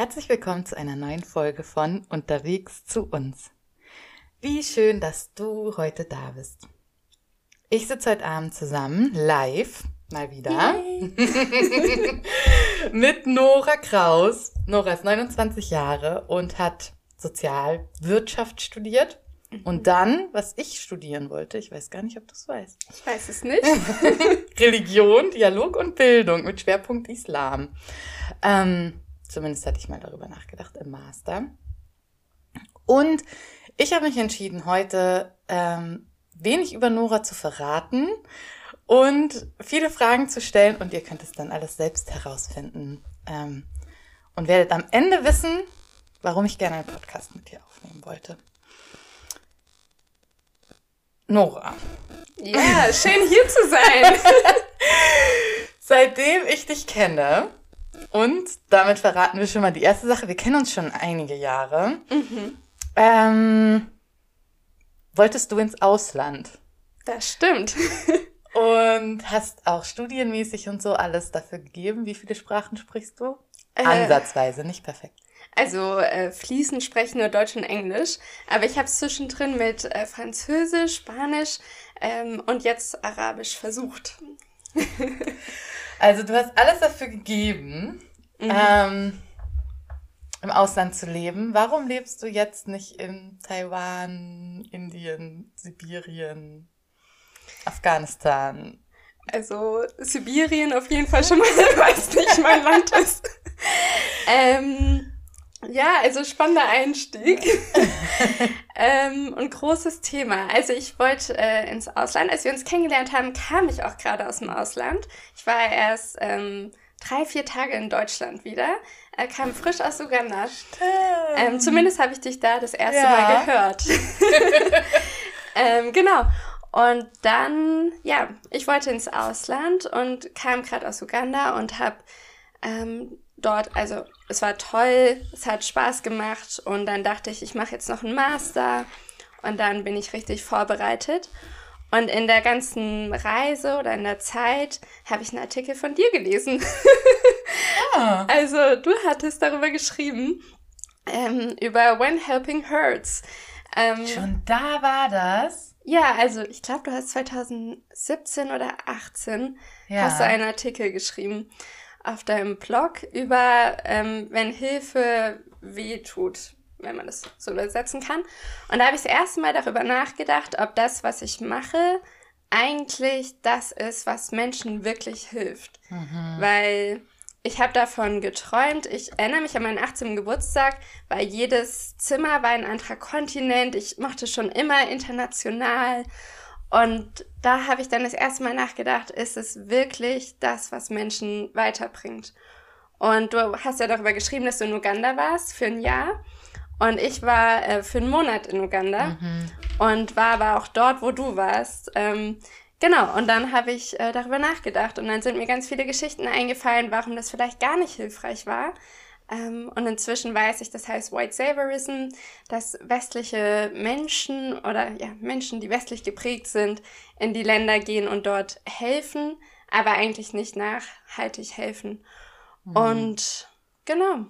Herzlich willkommen zu einer neuen Folge von Unterwegs zu uns. Wie schön, dass du heute da bist. Ich sitze heute Abend zusammen, live, mal wieder, mit Nora Kraus. Nora ist 29 Jahre und hat Sozialwirtschaft studiert. Und dann, was ich studieren wollte, ich weiß gar nicht, ob du es weißt. Ich weiß es nicht. Religion, Dialog und Bildung mit Schwerpunkt Islam. Ähm, Zumindest hatte ich mal darüber nachgedacht im Master. Und ich habe mich entschieden, heute ähm, wenig über Nora zu verraten und viele Fragen zu stellen. Und ihr könnt es dann alles selbst herausfinden. Ähm, und werdet am Ende wissen, warum ich gerne einen Podcast mit dir aufnehmen wollte. Nora. Ja, schön hier zu sein. Seitdem ich dich kenne, und damit verraten wir schon mal die erste Sache. Wir kennen uns schon einige Jahre. Mhm. Ähm, wolltest du ins Ausland? Das stimmt. und hast auch studienmäßig und so alles dafür gegeben. Wie viele Sprachen sprichst du? Äh, Ansatzweise, nicht perfekt. Also äh, fließend sprechen nur Deutsch und Englisch, aber ich habe es zwischendrin mit äh, Französisch, Spanisch ähm, und jetzt Arabisch versucht. Also du hast alles dafür gegeben, mhm. ähm, im Ausland zu leben. Warum lebst du jetzt nicht in Taiwan, Indien, Sibirien, Afghanistan? Also Sibirien auf jeden Fall schon mal, weil es nicht mein Land ist. ähm, ja, also spannender Einstieg ähm, und großes Thema. Also ich wollte äh, ins Ausland. Als wir uns kennengelernt haben, kam ich auch gerade aus dem Ausland. Ich war erst ähm, drei, vier Tage in Deutschland wieder. Er kam frisch aus Uganda. Ähm, zumindest habe ich dich da das erste ja. Mal gehört. ähm, genau. Und dann, ja, ich wollte ins Ausland und kam gerade aus Uganda und habe ähm, dort, also es war toll, es hat Spaß gemacht und dann dachte ich, ich mache jetzt noch einen Master und dann bin ich richtig vorbereitet. Und in der ganzen Reise oder in der Zeit habe ich einen Artikel von dir gelesen. Ah. Also du hattest darüber geschrieben, ähm, über When Helping Hurts. Ähm, Schon da war das? Ja, also ich glaube, du hast 2017 oder 18 ja. hast du einen Artikel geschrieben auf deinem Blog über, ähm, wenn Hilfe weh tut, wenn man das so übersetzen kann. Und da habe ich das erste Mal darüber nachgedacht, ob das, was ich mache, eigentlich das ist, was Menschen wirklich hilft. Mhm. Weil ich habe davon geträumt. Ich erinnere mich an meinen 18. Geburtstag, weil jedes Zimmer war ein anderer Kontinent. Ich mochte schon immer international. Und da habe ich dann das erste Mal nachgedacht, ist es wirklich das, was Menschen weiterbringt? Und du hast ja darüber geschrieben, dass du in Uganda warst für ein Jahr. Und ich war äh, für einen Monat in Uganda mhm. und war aber auch dort, wo du warst. Ähm, genau, und dann habe ich äh, darüber nachgedacht und dann sind mir ganz viele Geschichten eingefallen, warum das vielleicht gar nicht hilfreich war. Ähm, und inzwischen weiß ich, das heißt White Saviorism, dass westliche Menschen oder ja, Menschen, die westlich geprägt sind, in die Länder gehen und dort helfen, aber eigentlich nicht nachhaltig helfen. Mhm. Und genau,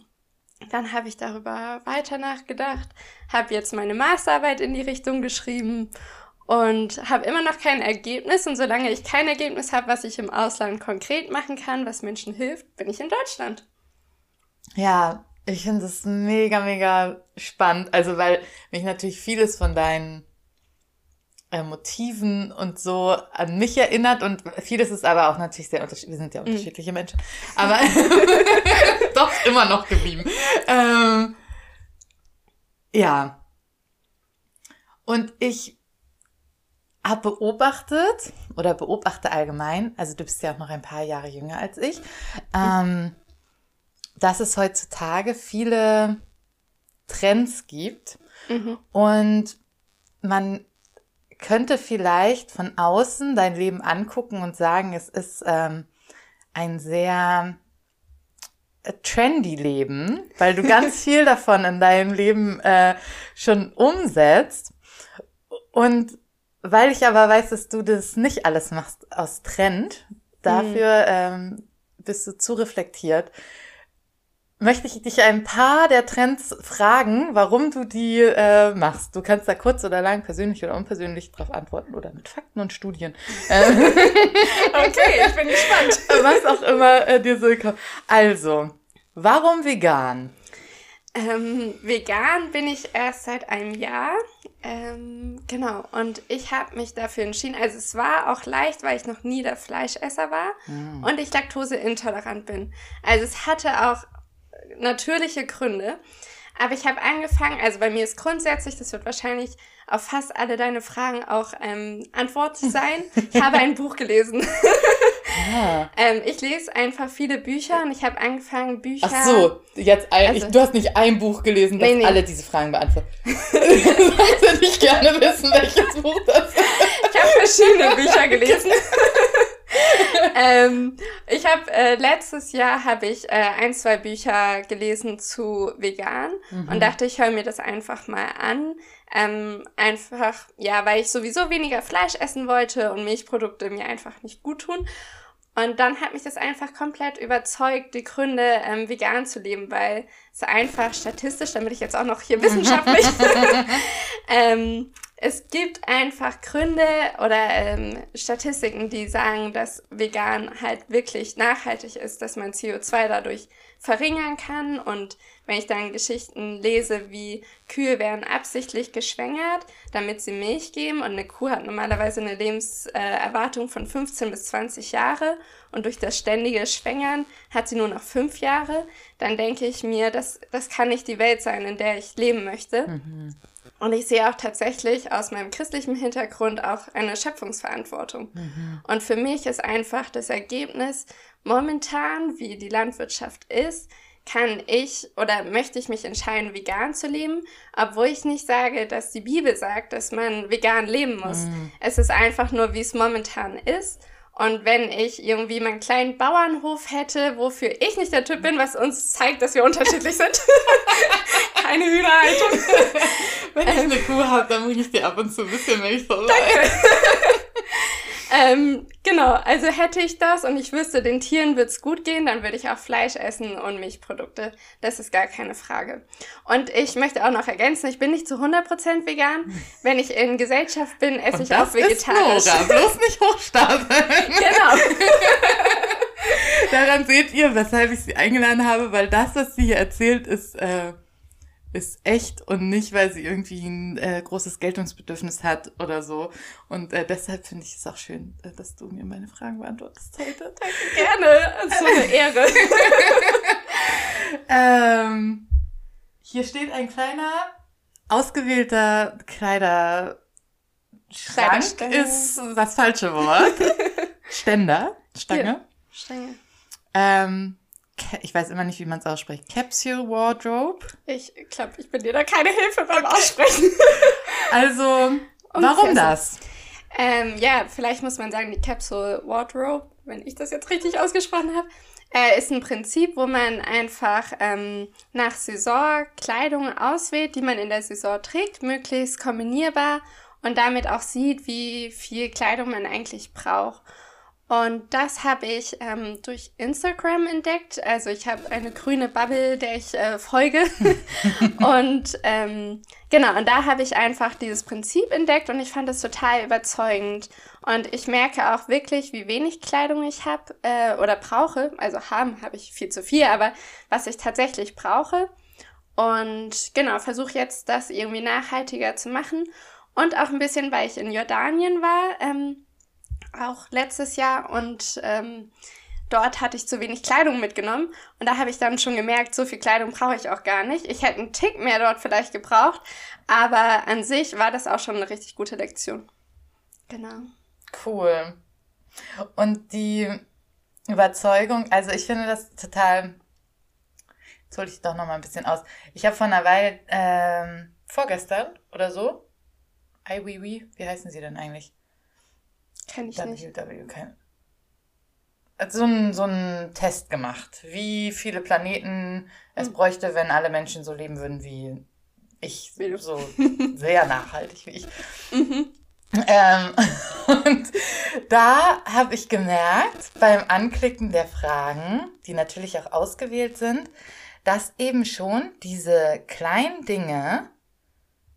dann habe ich darüber weiter nachgedacht, habe jetzt meine Masterarbeit in die Richtung geschrieben und habe immer noch kein Ergebnis. Und solange ich kein Ergebnis habe, was ich im Ausland konkret machen kann, was Menschen hilft, bin ich in Deutschland. Ja, ich finde es mega, mega spannend. Also, weil mich natürlich vieles von deinen äh, Motiven und so an mich erinnert und vieles ist aber auch natürlich sehr unterschiedlich. Wir sind ja mhm. unterschiedliche mhm. Menschen, aber doch immer noch geblieben. Ähm, ja. Und ich habe beobachtet oder beobachte allgemein, also du bist ja auch noch ein paar Jahre jünger als ich, ähm, dass es heutzutage viele Trends gibt mhm. und man könnte vielleicht von außen dein Leben angucken und sagen, es ist ähm, ein sehr äh, trendy Leben, weil du ganz viel davon in deinem Leben äh, schon umsetzt. Und weil ich aber weiß, dass du das nicht alles machst aus Trend, dafür mhm. ähm, bist du zu reflektiert, möchte ich dich ein paar der Trends fragen, warum du die äh, machst. Du kannst da kurz oder lang, persönlich oder unpersönlich drauf antworten oder mit Fakten und Studien. okay, ich bin gespannt. Was auch immer äh, dir so kommt. Also, warum vegan? Ähm, vegan bin ich erst seit einem Jahr. Ähm, genau. Und ich habe mich dafür entschieden. Also es war auch leicht, weil ich noch nie der Fleischesser war mm. und ich laktoseintolerant bin. Also es hatte auch natürliche Gründe. Aber ich habe angefangen, also bei mir ist grundsätzlich, das wird wahrscheinlich auf fast alle deine Fragen auch ähm, Antwort sein. Ich habe ein Buch gelesen. Ah. ähm, ich lese einfach viele Bücher und ich habe angefangen, Bücher. Ach so, jetzt ein, also, ich, du hast nicht ein Buch gelesen, das nee, nee. alle diese Fragen beantwortet. ich würde nicht gerne wissen, welches Buch das ist. Ich habe verschiedene Bücher gelesen. Ähm, ich habe äh, letztes Jahr habe ich äh, ein, zwei Bücher gelesen zu vegan mhm. und dachte, ich höre mir das einfach mal an. Ähm, einfach, ja, weil ich sowieso weniger Fleisch essen wollte und Milchprodukte mir einfach nicht gut tun. Und dann hat mich das einfach komplett überzeugt, die Gründe, ähm, vegan zu leben, weil es einfach statistisch, damit ich jetzt auch noch hier wissenschaftlich, ähm, es gibt einfach Gründe oder ähm, Statistiken, die sagen, dass vegan halt wirklich nachhaltig ist, dass man CO2 dadurch verringern kann. Und wenn ich dann Geschichten lese, wie Kühe werden absichtlich geschwängert, damit sie Milch geben und eine Kuh hat normalerweise eine Lebenserwartung von 15 bis 20 Jahre und durch das ständige Schwängern hat sie nur noch fünf Jahre, dann denke ich mir, das, das kann nicht die Welt sein, in der ich leben möchte. Mhm. Und ich sehe auch tatsächlich aus meinem christlichen Hintergrund auch eine Schöpfungsverantwortung. Mhm. Und für mich ist einfach das Ergebnis momentan, wie die Landwirtschaft ist, kann ich oder möchte ich mich entscheiden, vegan zu leben, obwohl ich nicht sage, dass die Bibel sagt, dass man vegan leben muss. Mhm. Es ist einfach nur, wie es momentan ist. Und wenn ich irgendwie meinen kleinen Bauernhof hätte, wofür ich nicht der Typ bin, was uns zeigt, dass wir unterschiedlich sind. Keine Hühnerhaltung. wenn ich eine Kuh habe, dann bringe ich dir ab und zu ein bisschen Milch vorbei. Danke. ähm, genau, also hätte ich das und ich wüsste, den Tieren wird's gut gehen, dann würde ich auch Fleisch essen und Milchprodukte. Das ist gar keine Frage. Und ich möchte auch noch ergänzen, ich bin nicht zu 100% vegan. Wenn ich in Gesellschaft bin, esse und ich auch vegetarisch. Ist Nora, bloß nicht hochstapeln. genau. Daran seht ihr, weshalb ich sie eingeladen habe, weil das, was sie hier erzählt, ist... Äh ist echt und nicht, weil sie irgendwie ein äh, großes Geltungsbedürfnis hat oder so. Und äh, deshalb finde ich es auch schön, äh, dass du mir meine Fragen beantwortest heute. Danke, gerne. Das ist so eine Ehre. ähm, hier steht ein kleiner, ausgewählter Kleiderschrank ist das falsche Wort. Ständer, Stange. Hier. Stange. Ähm, ich weiß immer nicht, wie man es ausspricht. Capsule Wardrobe. Ich glaube, ich bin dir da keine Hilfe beim Aussprechen. also, warum das? Ähm, ja, vielleicht muss man sagen, die Capsule Wardrobe, wenn ich das jetzt richtig ausgesprochen habe, äh, ist ein Prinzip, wo man einfach ähm, nach Saison Kleidung auswählt, die man in der Saison trägt, möglichst kombinierbar und damit auch sieht, wie viel Kleidung man eigentlich braucht. Und das habe ich ähm, durch Instagram entdeckt. Also ich habe eine grüne Bubble, der ich äh, folge. und ähm, genau, und da habe ich einfach dieses Prinzip entdeckt und ich fand es total überzeugend. Und ich merke auch wirklich, wie wenig Kleidung ich habe äh, oder brauche. Also haben habe ich viel zu viel, aber was ich tatsächlich brauche. Und genau, versuche jetzt das irgendwie nachhaltiger zu machen. Und auch ein bisschen, weil ich in Jordanien war. Ähm, auch letztes Jahr und ähm, dort hatte ich zu wenig Kleidung mitgenommen und da habe ich dann schon gemerkt, so viel Kleidung brauche ich auch gar nicht. Ich hätte einen Tick mehr dort vielleicht gebraucht, aber an sich war das auch schon eine richtig gute Lektion. Genau. Cool. Und die Überzeugung, also ich finde das total Jetzt hole ich doch noch mal ein bisschen aus. Ich habe vor einer Weile, ähm, vorgestern oder so, IWW, wie heißen sie denn eigentlich? Kenn ich WW, nicht. WW, kein, so einen so einen Test gemacht, wie viele Planeten es Hm. bräuchte, wenn alle Menschen so leben würden wie ich, so sehr nachhaltig wie ich. Mhm. Ähm, und da habe ich gemerkt, beim Anklicken der Fragen, die natürlich auch ausgewählt sind, dass eben schon diese kleinen Dinge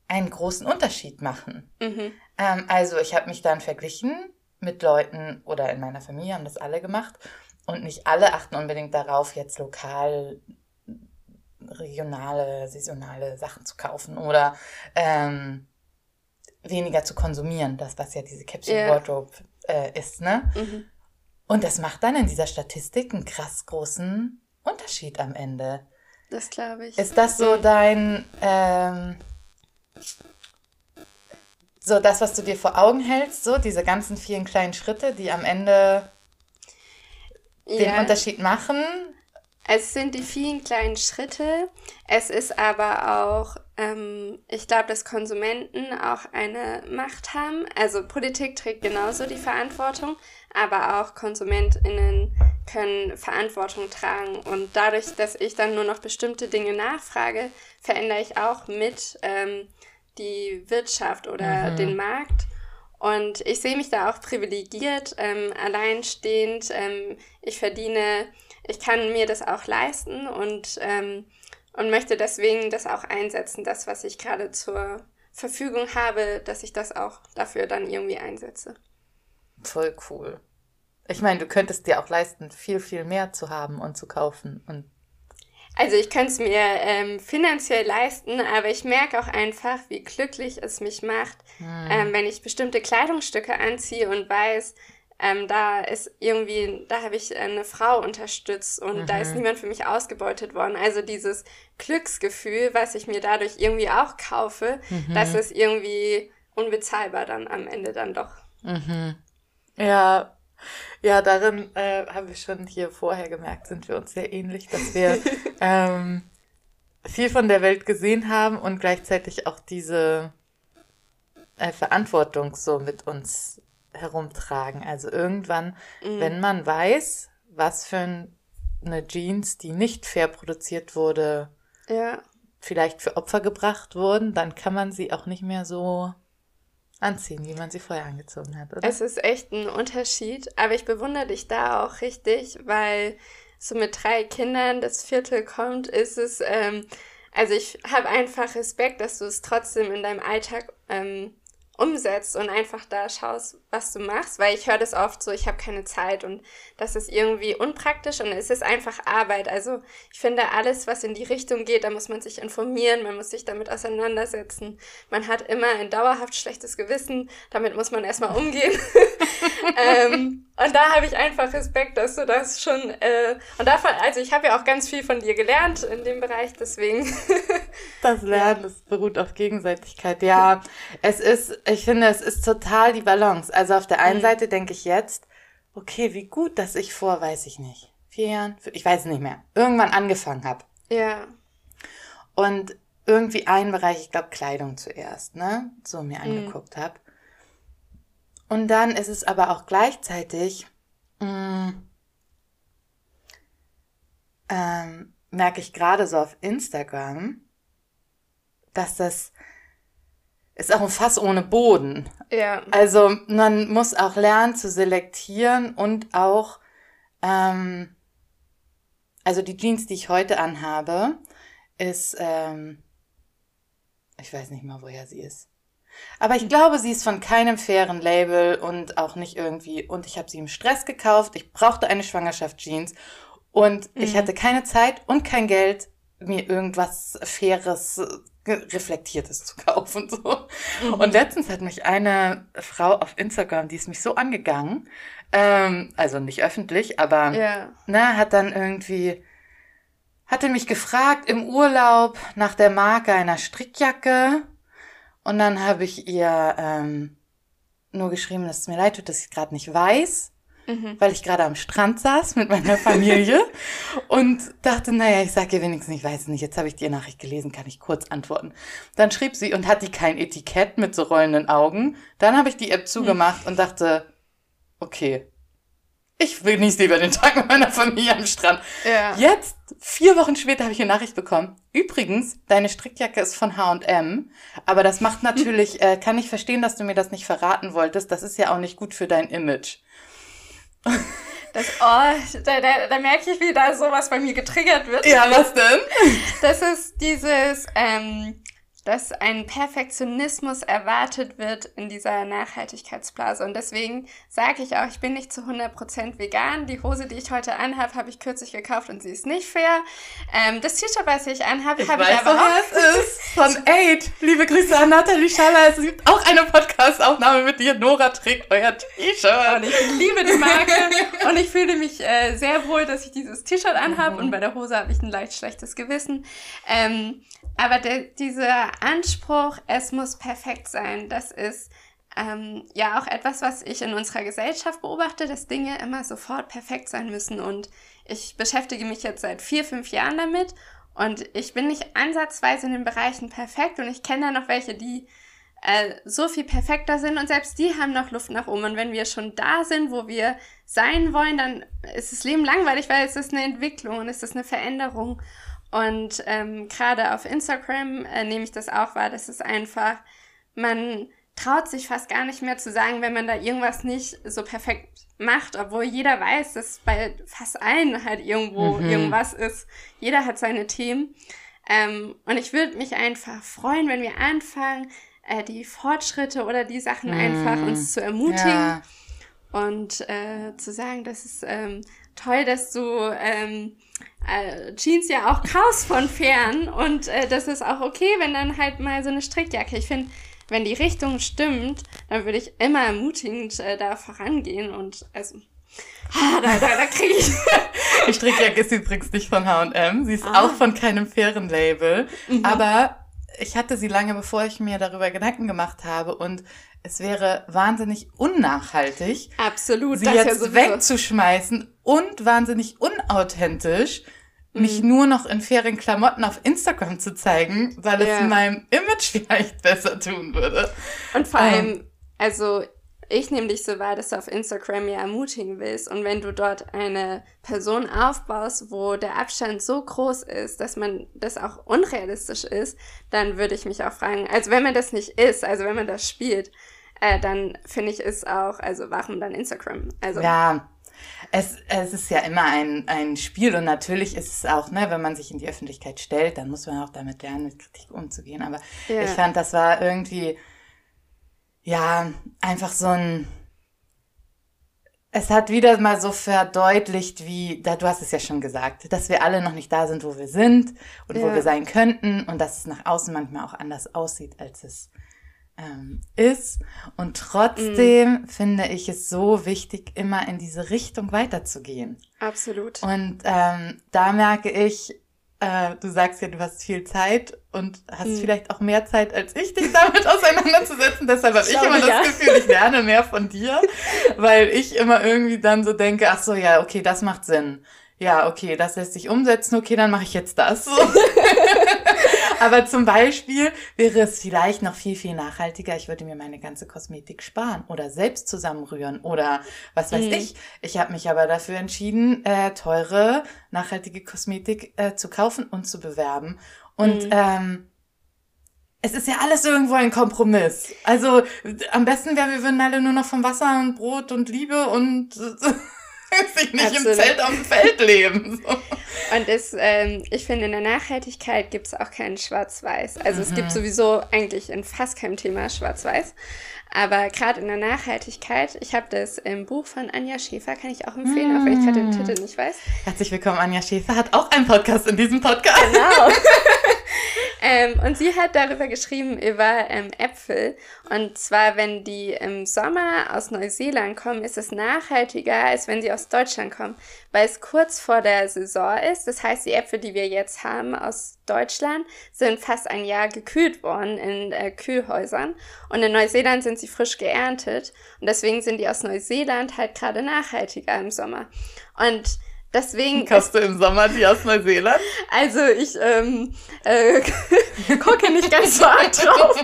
einen großen Unterschied machen. Mhm. Ähm, also ich habe mich dann verglichen mit Leuten oder in meiner Familie haben das alle gemacht und nicht alle achten unbedingt darauf, jetzt lokal regionale, saisonale Sachen zu kaufen oder ähm, weniger zu konsumieren, das was ja diese Capsule Ja. Wardrobe äh, ist, ne? Mhm. Und das macht dann in dieser Statistik einen krass großen Unterschied am Ende. Das glaube ich. Ist das so dein, ähm, so das, was du dir vor Augen hältst, so diese ganzen vielen kleinen Schritte, die am Ende den ja. Unterschied machen? Es sind die vielen kleinen Schritte. Es ist aber auch, ähm, ich glaube, dass Konsumenten auch eine Macht haben. Also Politik trägt genauso die Verantwortung, aber auch KonsumentInnen können Verantwortung tragen. Und dadurch, dass ich dann nur noch bestimmte Dinge nachfrage, verändere ich auch mit ähm, die Wirtschaft oder Mhm. den Markt. Und ich sehe mich da auch privilegiert, ähm, alleinstehend. Ähm, ich verdiene, ich kann mir das auch leisten und, ähm, und möchte deswegen das auch einsetzen, das, was ich gerade zur Verfügung habe, dass ich das auch dafür dann irgendwie einsetze. Voll cool. Ich meine, du könntest dir auch leisten, viel, viel mehr zu haben und zu kaufen. Und Also ich könnte es mir ähm, finanziell leisten, aber ich merke auch einfach, wie glücklich es mich macht, ähm, wenn ich bestimmte Kleidungsstücke anziehe und weiß, ähm, da ist irgendwie, da habe ich eine Frau unterstützt und da ist niemand für mich ausgebeutet worden. Also dieses Glücksgefühl, was ich mir dadurch irgendwie auch kaufe, das ist irgendwie unbezahlbar dann am Ende dann doch. Ja, ja, darin äh, haben wir schon hier vorher gemerkt, sind wir uns sehr ähnlich, dass wir ähm, viel von der Welt gesehen haben und gleichzeitig auch diese äh, Verantwortung so mit uns herumtragen. Also irgendwann, wenn man weiß, was für ein- eine Jeans, die nicht fair produziert wurde, Ja. vielleicht für Opfer gebracht wurden, dann kann man sie auch nicht mehr so anziehen, wie man sie vorher angezogen hat, oder? Es ist echt ein Unterschied, aber ich bewundere dich da auch richtig, weil so mit drei Kindern das Viertel kommt, ist es, ähm, also ich habe einfach Respekt, dass du es trotzdem in deinem Alltag ähm, umsetzt und einfach da schaust, was du machst, weil ich höre das oft so, ich habe keine Zeit und das ist irgendwie unpraktisch und es ist einfach Arbeit. Also ich finde, alles, was in die Richtung geht, da muss man sich informieren, man muss sich damit auseinandersetzen. Man hat immer ein dauerhaft schlechtes Gewissen, damit muss man erstmal umgehen. ähm, und da habe ich einfach Respekt, dass du das schon, äh, und davon, also ich habe ja auch ganz viel von dir gelernt in dem Bereich, deswegen. Das Lernen, das beruht auf Gegenseitigkeit. Ja, es ist, ich finde, es ist total die Balance. Also auf der einen Seite denke ich jetzt, okay, wie gut, dass ich vor, weiß ich nicht, vier Jahren, ich weiß es nicht mehr, irgendwann angefangen habe. ja. Und irgendwie einen Bereich, ich glaube Kleidung zuerst, ne, so mir angeguckt habe. Und dann ist es aber auch gleichzeitig, mh, ähm, merke ich gerade so auf Instagram, dass das ist auch ein Fass ohne Boden. Ja. Also man muss auch lernen zu selektieren und auch, ähm, also die Jeans, die ich heute anhabe, ist, ähm, ich weiß nicht mal, woher sie ist. Aber ich glaube, sie ist von keinem fairen Label und auch nicht irgendwie. Und ich habe sie im Stress gekauft. Ich brauchte eine Schwangerschaftsjeans und ich hatte keine Zeit und kein Geld, mir irgendwas Faires, Reflektiertes zu kaufen. So. Und letztens hat mich eine Frau auf Instagram, die ist mich so angegangen, ähm, also nicht öffentlich, aber Ja. ne, hat dann irgendwie, hatte mich gefragt im Urlaub nach der Marke einer Strickjacke. Und dann habe ich ihr ähm, nur geschrieben, dass es mir leid tut, dass ich gerade nicht weiß. Mhm. weil ich gerade am Strand saß mit meiner Familie und dachte, naja, ich sage ihr wenigstens, ich weiß es nicht, jetzt habe ich die Nachricht gelesen, kann ich kurz antworten. Dann schrieb sie und hat die kein Etikett mit so rollenden Augen. Dann habe ich die App zugemacht mhm. und dachte, okay, ich genieße lieber den Tag mit meiner Familie am Strand. Ja. Jetzt, vier Wochen später, habe ich eine Nachricht bekommen. Übrigens, deine Strickjacke ist von H&M, aber das macht natürlich, äh, kann ich verstehen, dass du mir das nicht verraten wolltest. Das ist ja auch nicht gut für dein Image. Das, oh, da, da, da merke ich, wie da sowas bei mir getriggert wird. Ja, was denn? Das ist dieses, ähm, dass ein Perfektionismus erwartet wird in dieser Nachhaltigkeitsblase. Und deswegen sage ich auch, ich bin nicht zu 100% vegan. Die Hose, die ich heute anhabe, habe ich kürzlich gekauft und sie ist nicht fair. Ähm, das T-Shirt, was ich anhabe, habe ich aber auch. es ist von Aid. Liebe Grüße an Nathalie Schaller. Es gibt auch eine Podcast-Aufnahme mit dir. Nora trägt euer T-Shirt. Und ich liebe die Marke. und ich fühle mich äh, sehr wohl, dass ich dieses T-Shirt anhabe. Mhm. Und bei der Hose habe ich ein leicht schlechtes Gewissen. Ähm, aber der, dieser Anspruch, es muss perfekt sein, das ist ähm, ja auch etwas, was ich in unserer Gesellschaft beobachte, dass Dinge immer sofort perfekt sein müssen. Und ich beschäftige mich jetzt seit vier, fünf Jahren damit und ich bin nicht ansatzweise in den Bereichen perfekt und ich kenne da noch welche, die äh, so viel perfekter sind und selbst die haben noch Luft nach oben. Und wenn wir schon da sind, wo wir sein wollen, dann ist das Leben langweilig, weil es ist eine Entwicklung und es ist eine Veränderung. Und ähm, gerade auf Instagram äh, nehme ich das auch wahr, dass es einfach, man traut sich fast gar nicht mehr zu sagen, wenn man da irgendwas nicht so perfekt macht, obwohl jeder weiß, dass bei fast allen halt irgendwo mhm. irgendwas ist. Jeder hat seine Themen. Ähm, und ich würde mich einfach freuen, wenn wir anfangen, äh, die Fortschritte oder die Sachen mhm. einfach uns zu ermutigen ja. und äh, zu sagen, das ist ähm, toll, dass du ähm, äh, Jeans ja auch kaufst von fern und äh, das ist auch okay, wenn dann halt mal so eine Strickjacke. Ich finde, wenn die Richtung stimmt, dann würde ich immer ermutigend äh, da vorangehen und also Ah, da, da, da kriege ich. die Strickjacke ist übrigens nicht von H&M. Sie ist ah. auch von keinem fairen Label. Mhm. Aber ich hatte sie lange, bevor ich mir darüber Gedanken gemacht habe. Und es wäre wahnsinnig unnachhaltig, Absolut, sie jetzt ja wegzuschmeißen und wahnsinnig unauthentisch, mhm. mich nur noch in fairen Klamotten auf Instagram zu zeigen, weil ja. es meinem Image vielleicht besser tun würde. Und vor allem, ähm, also ich nehme dich so wahr, dass du auf Instagram ja ermutigen willst. Und wenn du dort eine Person aufbaust, wo der Abstand so groß ist, dass man das auch unrealistisch ist, dann würde ich mich auch fragen, also wenn man das nicht ist, also wenn man das spielt, äh, dann finde ich es auch, also warum dann Instagram? Also ja, es, es ist ja immer ein, ein Spiel und natürlich ist es auch, ne, wenn man sich in die Öffentlichkeit stellt, dann muss man auch damit lernen, mit Kritik umzugehen. Aber ja. ich fand, das war irgendwie, ja, einfach so ein, es hat wieder mal so verdeutlicht, wie, da, du hast es ja schon gesagt, dass wir alle noch nicht da sind, wo wir sind und ja. wo wir sein könnten und dass es nach außen manchmal auch anders aussieht, als es ähm, ist. Und trotzdem mm. finde ich es so wichtig, immer in diese Richtung weiterzugehen. Absolut. Und ähm, da merke ich, äh, du sagst ja, du hast viel Zeit und hast mm. vielleicht auch mehr Zeit als ich, dich damit auseinanderzusetzen. Deshalb habe ich, ich immer ja. das Gefühl, ich lerne mehr von dir, weil ich immer irgendwie dann so denke, ach so, ja, okay, das macht Sinn. Ja, okay, das lässt sich umsetzen, okay, dann mache ich jetzt das. Aber zum Beispiel wäre es vielleicht noch viel, viel nachhaltiger. Ich würde mir meine ganze Kosmetik sparen oder selbst zusammenrühren oder was weiß mhm. ich. Ich habe mich aber dafür entschieden, äh, teure, nachhaltige Kosmetik äh, zu kaufen und zu bewerben. Und mhm. ähm, es ist ja alles irgendwo ein Kompromiss. Also am besten wäre, wir würden alle nur noch von Wasser und Brot und Liebe und sich nicht Absolut. im Zelt auf dem Feld leben. So. Und das, ähm, ich finde, in der Nachhaltigkeit gibt es auch kein Schwarz-Weiß. Also mhm. es gibt mhm. sowieso eigentlich in fast keinem Thema Schwarz-Weiß. Aber gerade in der Nachhaltigkeit, ich habe das im Buch von Anja Schäfer, kann ich auch empfehlen, mm. auch wenn ich gerade den Titel nicht weiß. Herzlich willkommen, Anja Schäfer hat auch einen Podcast in diesem Podcast. Genau. ähm, und sie hat darüber geschrieben, über ähm, Äpfel. Und zwar, wenn die im Sommer aus Neuseeland kommen, ist es nachhaltiger, als wenn sie aus Deutschland kommen, weil es kurz vor der Saison ist. Das heißt, die Äpfel, die wir jetzt haben aus Deutschland, sind fast ein Jahr gekühlt worden in äh, Kühlhäusern. Und in Neuseeland sind sie frisch geerntet. Und deswegen sind die aus Neuseeland halt gerade nachhaltiger im Sommer. Und Deswegen. Kaufst du im Sommer die aus Neuseeland? Also ich ähm, äh, gucke nicht ganz so arg drauf.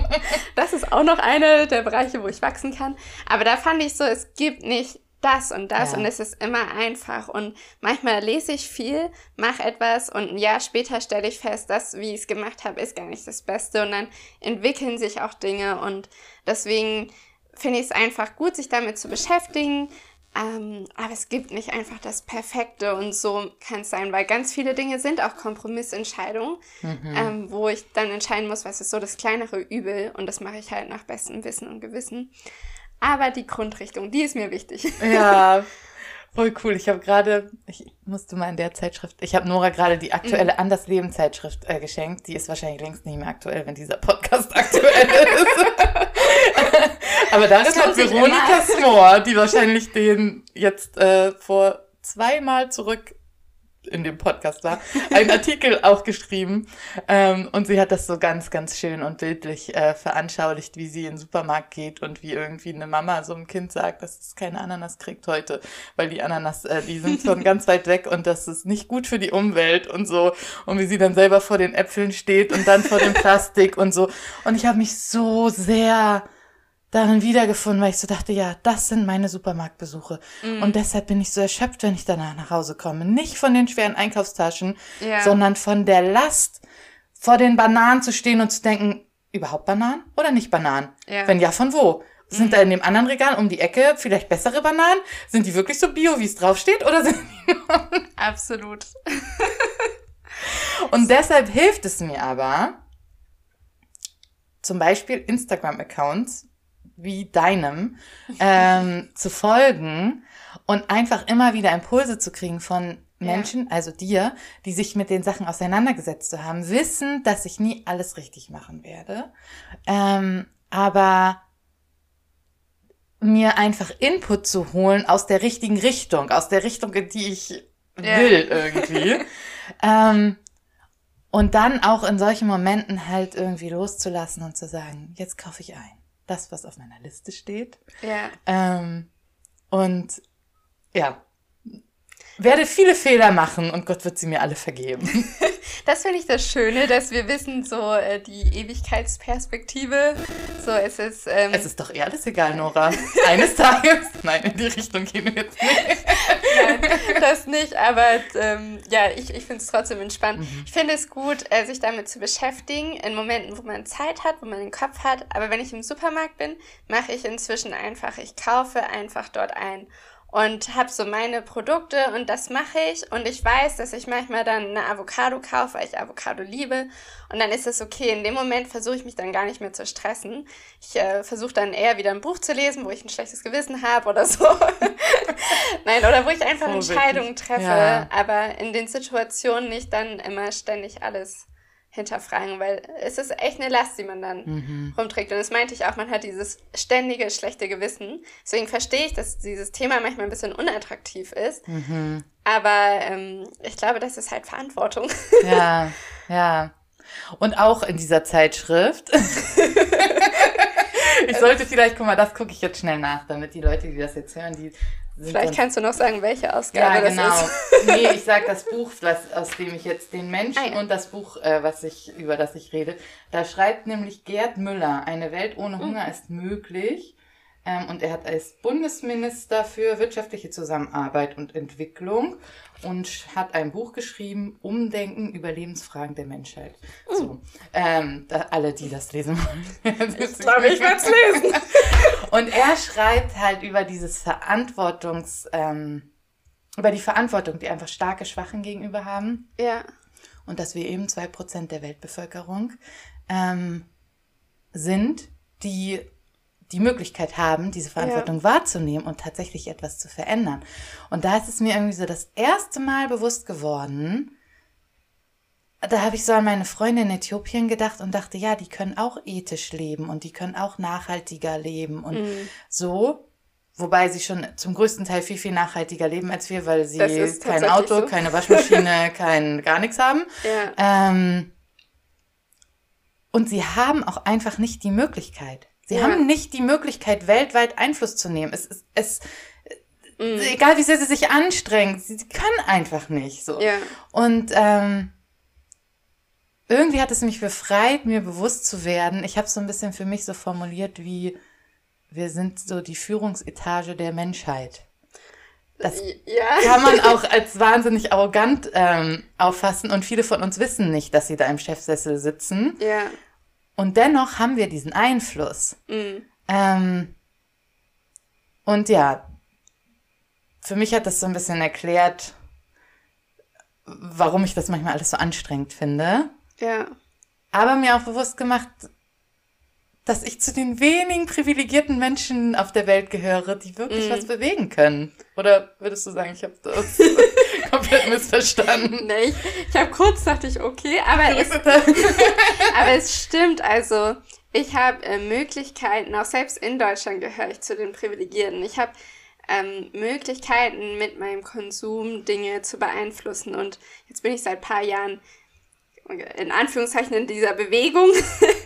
Das ist auch noch einer der Bereiche, wo ich wachsen kann. Aber da fand ich so, es gibt nicht das und das ja. und es ist immer einfach. Und manchmal lese ich viel, mache etwas und ein Jahr später stelle ich fest, dass, wie ich es gemacht habe, ist gar nicht das Beste. Und dann entwickeln sich auch Dinge und deswegen finde ich es einfach gut, sich damit zu beschäftigen. Ähm, aber es gibt nicht einfach das Perfekte und so kann es sein, weil ganz viele Dinge sind auch Kompromissentscheidungen, mhm. ähm, wo ich dann entscheiden muss, was ist so das kleinere Übel und das mache ich halt nach bestem Wissen und Gewissen. Aber die Grundrichtung, die ist mir wichtig. Ja, voll cool. Ich habe gerade, ich musste mal in der Zeitschrift, ich habe Nora gerade die aktuelle mhm. Anders Leben Zeitschrift äh, geschenkt. Die ist wahrscheinlich längst nicht mehr aktuell, wenn dieser Podcast aktuell ist. Aber da ist hat Veronika Smore, die wahrscheinlich den jetzt äh, vor zweimal zurück in dem Podcast war, einen Artikel auch geschrieben. Ähm, und sie hat das so ganz, ganz schön und bildlich äh, veranschaulicht, wie sie in den Supermarkt geht und wie irgendwie eine Mama so einem Kind sagt, dass es keine Ananas kriegt heute, weil die Ananas, äh, die sind schon ganz weit weg und das ist nicht gut für die Umwelt und so. Und wie sie dann selber vor den Äpfeln steht und dann vor dem Plastik und so. Und ich habe mich so sehr darin wiedergefunden, weil ich so dachte, ja, das sind meine Supermarktbesuche. Mm. Und deshalb bin ich so erschöpft, wenn ich danach nach Hause komme. Nicht von den schweren Einkaufstaschen, ja. sondern von der Last, vor den Bananen zu stehen und zu denken, überhaupt Bananen oder nicht Bananen? Ja. Wenn ja, von wo? Sind mhm. da in dem anderen Regal um die Ecke vielleicht bessere Bananen? Sind die wirklich so bio, wie es draufsteht? Oder sind die Absolut. und deshalb hilft es mir aber, zum Beispiel Instagram-Accounts wie deinem ähm, zu folgen und einfach immer wieder Impulse zu kriegen von Menschen, ja. also dir, die sich mit den Sachen auseinandergesetzt zu haben, wissen, dass ich nie alles richtig machen werde, ähm, aber mir einfach Input zu holen aus der richtigen Richtung, aus der Richtung, in die ich ja. will irgendwie. ähm, und dann auch in solchen Momenten halt irgendwie loszulassen und zu sagen, jetzt kaufe ich ein das, was auf meiner Liste steht. Ja. Ähm, und ja, werde viele Fehler machen und Gott wird sie mir alle vergeben. Das finde ich das Schöne, dass wir wissen, so äh, die Ewigkeitsperspektive. So, es ist. Ähm, es ist doch eh alles egal, Nora. Eines Tages. Nein, in die Richtung gehen wir jetzt nicht. Nein, das nicht, aber ähm, ja, ich, ich finde es trotzdem entspannt. Mhm. Ich finde es gut, äh, sich damit zu beschäftigen, in Momenten, wo man Zeit hat, wo man den Kopf hat. Aber wenn ich im Supermarkt bin, mache ich inzwischen einfach, ich kaufe einfach dort ein und habe so meine Produkte und das mache ich und ich weiß, dass ich manchmal dann eine Avocado kaufe, weil ich Avocado liebe und dann ist es okay. In dem Moment versuche ich mich dann gar nicht mehr zu stressen. Ich äh, versuche dann eher wieder ein Buch zu lesen, wo ich ein schlechtes Gewissen habe oder so. Nein, oder wo ich einfach oh, Entscheidungen treffe, ja. aber in den Situationen nicht dann immer ständig alles hinterfragen, weil es ist echt eine Last, die man dann mhm. rumträgt. Und das meinte ich auch, man hat dieses ständige schlechte Gewissen. Deswegen verstehe ich, dass dieses Thema manchmal ein bisschen unattraktiv ist. Mhm. Aber ähm, ich glaube, das ist halt Verantwortung. Ja, ja. Und auch in dieser Zeitschrift. ich sollte vielleicht, guck mal, das gucke ich jetzt schnell nach, damit die Leute, die das jetzt hören, die Vielleicht kannst du noch sagen, welche Ausgabe ja, genau. das ist. nee, ich sag das Buch, das, aus dem ich jetzt den Menschen ah, ja. und das Buch, äh, was ich, über das ich rede. Da schreibt nämlich Gerd Müller, eine Welt ohne. Hunger mhm. ist möglich. Ähm, und er hat als Bundesminister für wirtschaftliche Zusammenarbeit und Entwicklung und hat ein Buch geschrieben, Umdenken über Lebensfragen der Menschheit. Mhm. So, ähm, da, alle, die das lesen wollen. ich glaube, ich werde es lesen. und er schreibt halt über dieses Verantwortungs, ähm, über die Verantwortung, die einfach starke Schwachen gegenüber haben. Ja. Und dass wir eben zwei Prozent der Weltbevölkerung ähm, sind, die die Möglichkeit haben, diese Verantwortung ja. wahrzunehmen und tatsächlich etwas zu verändern. Und da ist es mir irgendwie so das erste Mal bewusst geworden, da habe ich so an meine Freunde in Äthiopien gedacht und dachte, ja, die können auch ethisch leben und die können auch nachhaltiger leben und mhm. so. Wobei sie schon zum größten Teil viel, viel nachhaltiger leben als wir, weil sie kein Auto, so. keine Waschmaschine, kein gar nichts haben. Ja. Ähm, und sie haben auch einfach nicht die Möglichkeit. Sie ja. haben nicht die Möglichkeit, weltweit Einfluss zu nehmen. Es, es, es mhm. egal wie sehr sie sich anstrengen, sie, sie können einfach nicht so. Ja. Und ähm, irgendwie hat es mich befreit, mir bewusst zu werden. Ich habe es so ein bisschen für mich so formuliert, wie wir sind so die Führungsetage der Menschheit. Das ja. kann man auch als wahnsinnig arrogant ähm, auffassen und viele von uns wissen nicht, dass sie da im Chefsessel sitzen. Ja. Und dennoch haben wir diesen Einfluss. Mhm. Ähm, und ja, für mich hat das so ein bisschen erklärt, warum ich das manchmal alles so anstrengend finde. Ja. Aber mir auch bewusst gemacht, dass ich zu den wenigen privilegierten Menschen auf der Welt gehöre, die wirklich mm. was bewegen können. Oder würdest du sagen, ich habe das komplett missverstanden? Nee, ich, ich habe kurz dachte ich, okay, aber es, aber es stimmt. Also ich habe äh, Möglichkeiten, auch selbst in Deutschland gehöre ich zu den Privilegierten. Ich habe ähm, Möglichkeiten, mit meinem Konsum Dinge zu beeinflussen. Und jetzt bin ich seit paar Jahren in Anführungszeichen in dieser Bewegung.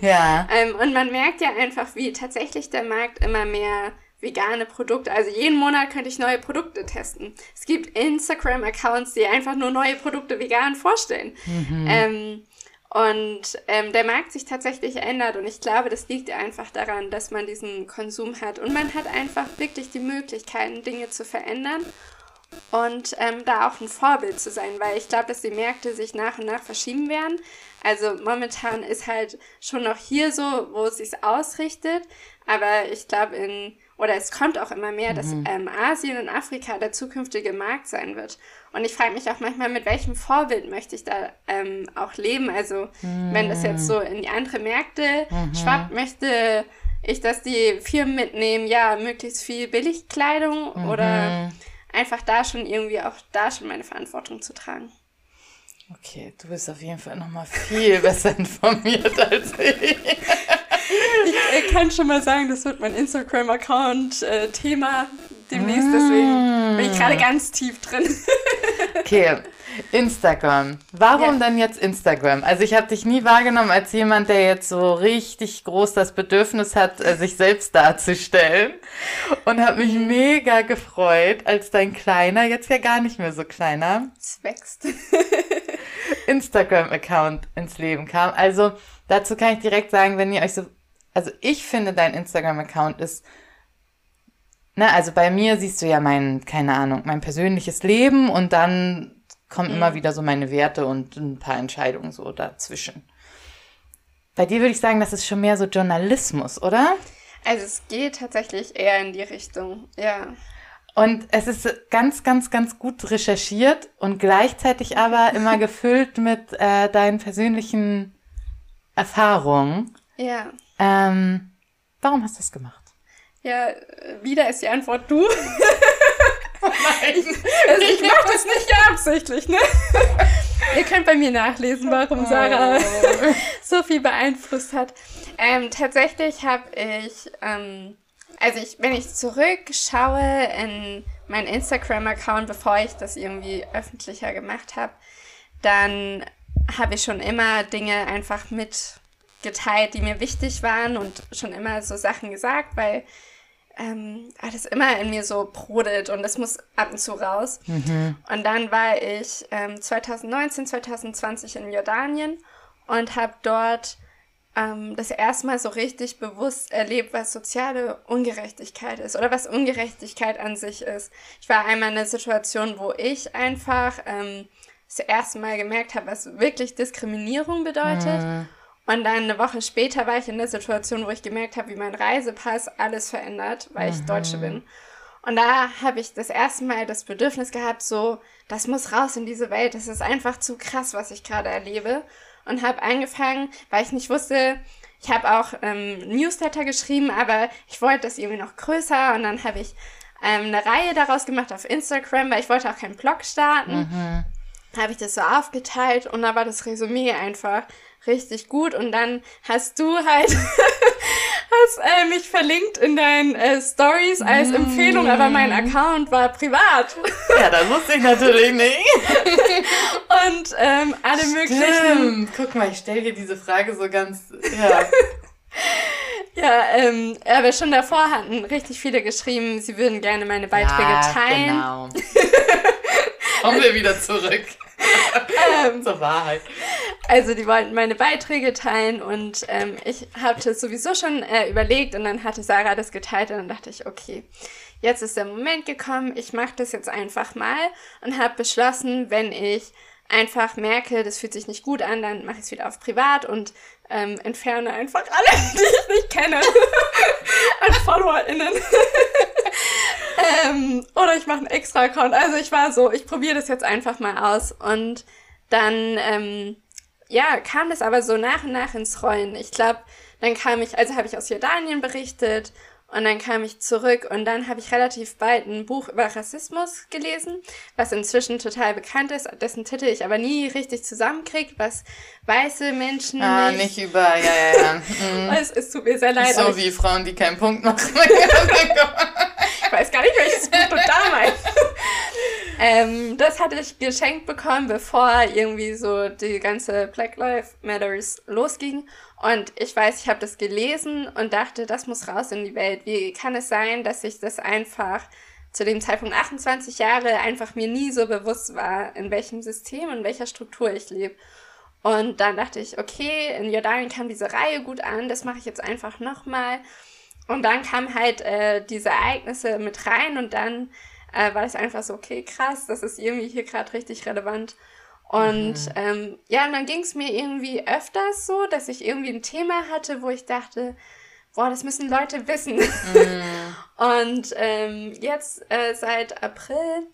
Ja. ähm, und man merkt ja einfach, wie tatsächlich der Markt immer mehr vegane Produkte, also jeden Monat könnte ich neue Produkte testen. Es gibt Instagram-Accounts, die einfach nur neue Produkte vegan vorstellen. Mhm. Ähm, und ähm, der Markt sich tatsächlich ändert und ich glaube, das liegt einfach daran, dass man diesen Konsum hat und man hat einfach wirklich die Möglichkeiten, Dinge zu verändern und ähm, da auch ein Vorbild zu sein, weil ich glaube, dass die Märkte sich nach und nach verschieben werden. Also momentan ist halt schon noch hier so, wo es sich ausrichtet, aber ich glaube in oder es kommt auch immer mehr, dass mhm. ähm, Asien und Afrika der zukünftige Markt sein wird. Und ich frage mich auch manchmal, mit welchem Vorbild möchte ich da ähm, auch leben? Also mhm. wenn das jetzt so in die andere Märkte mhm. schwappt, möchte ich, dass die Firmen mitnehmen, ja, möglichst viel Billigkleidung mhm. oder einfach da schon irgendwie auch da schon meine Verantwortung zu tragen. Okay, du bist auf jeden Fall nochmal viel besser informiert als ich. Ich kann schon mal sagen, das wird mein Instagram-Account-Thema äh, demnächst, deswegen bin ich gerade ganz tief drin. Okay, Instagram. Warum ja. denn jetzt Instagram? Also ich habe dich nie wahrgenommen als jemand, der jetzt so richtig groß das Bedürfnis hat, äh, sich selbst darzustellen. Und habe mich mhm. mega gefreut, als dein kleiner, jetzt ja gar nicht mehr so kleiner, es wächst. Instagram-Account ins Leben kam. Also dazu kann ich direkt sagen, wenn ihr euch so, also ich finde, dein Instagram-Account ist Ne, also bei mir siehst du ja mein, keine Ahnung, mein persönliches Leben und dann kommen mhm. immer wieder so meine Werte und ein paar Entscheidungen so dazwischen. Bei dir würde ich sagen, das ist schon mehr so Journalismus, oder? Also es geht tatsächlich eher in die Richtung, ja. Und es ist ganz, ganz, ganz gut recherchiert und gleichzeitig aber immer gefüllt mit äh, deinen persönlichen Erfahrungen. Ja. Ähm, warum hast du das gemacht? Ja, wieder ist die Antwort du. Oh nein. Ich, also ich mache das nicht absichtlich, ne? Ihr könnt bei mir nachlesen, warum Sarah oh. so viel beeinflusst hat. Ähm, tatsächlich habe ich, ähm, also ich, wenn ich zurückschaue in meinen Instagram-Account, bevor ich das irgendwie öffentlicher gemacht habe, dann habe ich schon immer Dinge einfach mitgeteilt, die mir wichtig waren und schon immer so Sachen gesagt, weil ähm, das immer in mir so brodelt und das muss ab und zu raus. Mhm. Und dann war ich ähm, 2019, 2020 in Jordanien und habe dort ähm, das erste Mal so richtig bewusst erlebt, was soziale Ungerechtigkeit ist oder was Ungerechtigkeit an sich ist. Ich war einmal in einer Situation, wo ich einfach ähm, das erste Mal gemerkt habe, was wirklich Diskriminierung bedeutet. Mhm. Und dann eine Woche später war ich in der Situation, wo ich gemerkt habe, wie mein Reisepass alles verändert, weil ich Deutsche bin. Und da habe ich das erste Mal das Bedürfnis gehabt, so, das muss raus in diese Welt. Das ist einfach zu krass, was ich gerade erlebe. Und habe angefangen, weil ich nicht wusste, ich habe auch ähm, Newsletter geschrieben, aber ich wollte das irgendwie noch größer. Und dann habe ich ähm, eine Reihe daraus gemacht auf Instagram, weil ich wollte auch keinen Blog starten. Mhm. habe ich das so aufgeteilt und da war das Resümee einfach richtig gut und dann hast du halt hast äh, mich verlinkt in deinen äh, Stories als mm. Empfehlung, aber mein Account war privat. Ja, das wusste ich natürlich nicht. und ähm, alle Stimmt. möglichen. Guck mal, ich stelle dir diese Frage so ganz. Ja. Ja, ähm, aber schon davor hatten richtig viele geschrieben, sie würden gerne meine Beiträge ja, teilen. Genau. Kommen wir wieder zurück. ähm, Zur Wahrheit. Also die wollten meine Beiträge teilen und ähm, ich hatte sowieso schon äh, überlegt und dann hatte Sarah das geteilt und dann dachte ich, okay, jetzt ist der Moment gekommen, ich mache das jetzt einfach mal und habe beschlossen, wenn ich einfach merke, das fühlt sich nicht gut an, dann mache ich es wieder auf privat und ähm, entferne einfach alle, die ich nicht kenne, an FollowerInnen. ähm, oder ich mache einen extra Account. Also ich war so, ich probiere das jetzt einfach mal aus. Und dann, ähm, ja, kam das aber so nach und nach ins Rollen. Ich glaube, dann kam ich, also habe ich aus Jordanien berichtet und dann kam ich zurück und dann habe ich relativ bald ein Buch über Rassismus gelesen, was inzwischen total bekannt ist, dessen Titel ich aber nie richtig zusammenkriege, was weiße Menschen ah, nicht... nicht über, ja, ja, ja. Mhm. es, es tut mir sehr leid. So wie Frauen, die keinen Punkt machen. ich weiß gar nicht, welches Buch du da meinst. ähm, das hatte ich geschenkt bekommen, bevor irgendwie so die ganze Black Lives Matters losging. Und ich weiß, ich habe das gelesen und dachte, das muss raus in die Welt. Wie kann es sein, dass ich das einfach zu dem Zeitpunkt 28 Jahre einfach mir nie so bewusst war, in welchem System, in welcher Struktur ich lebe. Und dann dachte ich, okay, in Jordanien kam diese Reihe gut an, das mache ich jetzt einfach nochmal. Und dann kamen halt äh, diese Ereignisse mit rein und dann äh, war es einfach so, okay, krass, das ist irgendwie hier gerade richtig relevant. Und mhm. ähm, ja, und dann ging es mir irgendwie öfters so, dass ich irgendwie ein Thema hatte, wo ich dachte, boah, das müssen Leute wissen. Mhm. und ähm, jetzt äh, seit April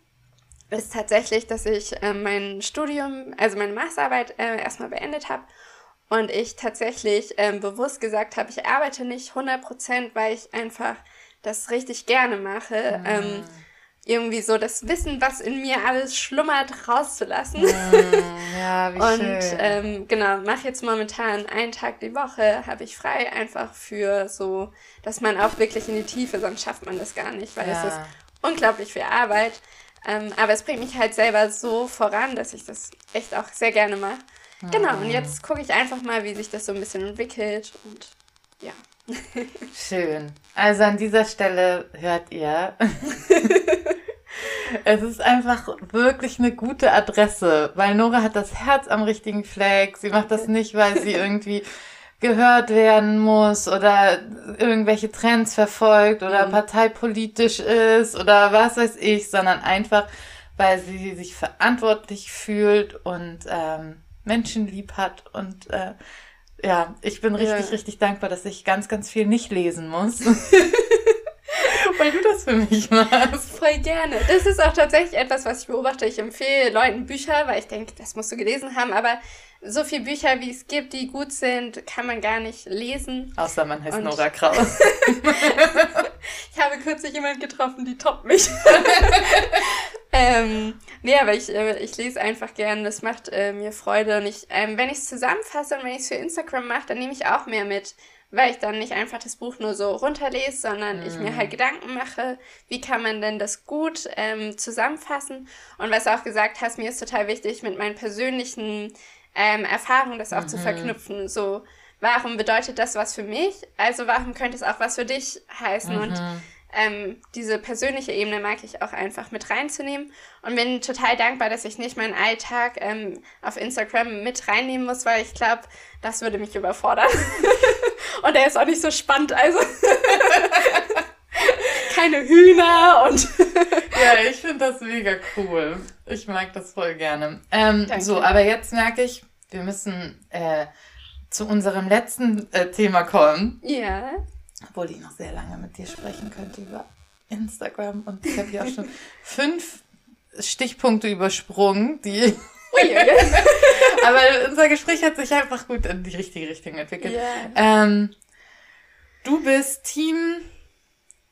ist tatsächlich, dass ich äh, mein Studium, also meine Masterarbeit äh, erstmal beendet habe und ich tatsächlich ähm, bewusst gesagt habe, ich arbeite nicht 100%, weil ich einfach das richtig gerne mache. Mhm. Ähm, irgendwie so das Wissen, was in mir alles schlummert, rauszulassen. Mm, ja, wie und schön. Ähm, genau, mache jetzt momentan einen Tag die Woche, habe ich frei, einfach für so, dass man auch wirklich in die Tiefe, sonst schafft man das gar nicht, weil ja. es ist unglaublich viel Arbeit. Ähm, aber es bringt mich halt selber so voran, dass ich das echt auch sehr gerne mache. Mm. Genau, und jetzt gucke ich einfach mal, wie sich das so ein bisschen entwickelt und ja. Schön. Also an dieser Stelle hört ihr. es ist einfach wirklich eine gute Adresse, weil Nora hat das Herz am richtigen Fleck. Sie macht das nicht, weil sie irgendwie gehört werden muss oder irgendwelche Trends verfolgt oder mhm. parteipolitisch ist oder was weiß ich, sondern einfach, weil sie sich verantwortlich fühlt und ähm, Menschen lieb hat und äh, ja, ich bin richtig, ja. richtig dankbar, dass ich ganz, ganz viel nicht lesen muss. Weil du das für mich machst. Voll gerne. Das ist auch tatsächlich etwas, was ich beobachte. Ich empfehle Leuten Bücher, weil ich denke, das musst du gelesen haben. Aber so viele Bücher, wie es gibt, die gut sind, kann man gar nicht lesen. Außer man heißt Und Nora Kraus. ich habe kürzlich jemanden getroffen, die toppt mich. ähm, nee, aber ich, äh, ich lese einfach gern. Das macht äh, mir Freude. Und ich, ähm, wenn ich es zusammenfasse und wenn ich es für Instagram mache, dann nehme ich auch mehr mit weil ich dann nicht einfach das Buch nur so runterlese, sondern mm. ich mir halt mhm. Gedanken mache, wie kann man denn das gut ähm, zusammenfassen. Und was du auch gesagt hast, mir ist total wichtig, mit meinen persönlichen ähm, Erfahrungen das auch mhm. zu verknüpfen. So, warum bedeutet das was für mich? Also warum könnte es auch was für dich heißen? Mhm. Und ähm, diese persönliche Ebene mag ich auch einfach mit reinzunehmen und bin total dankbar, dass ich nicht meinen Alltag ähm, auf Instagram mit reinnehmen muss, weil ich glaube, das würde mich überfordern. und er ist auch nicht so spannend, also keine Hühner und ja, ich finde das mega cool. Ich mag das voll gerne. Ähm, so, aber jetzt merke ich, wir müssen äh, zu unserem letzten äh, Thema kommen. Ja obwohl ich noch sehr lange mit dir sprechen könnte über Instagram und ich habe ja auch schon fünf Stichpunkte übersprungen, die. Aber unser Gespräch hat sich einfach gut in die richtige Richtung entwickelt. Yeah. Ähm, du bist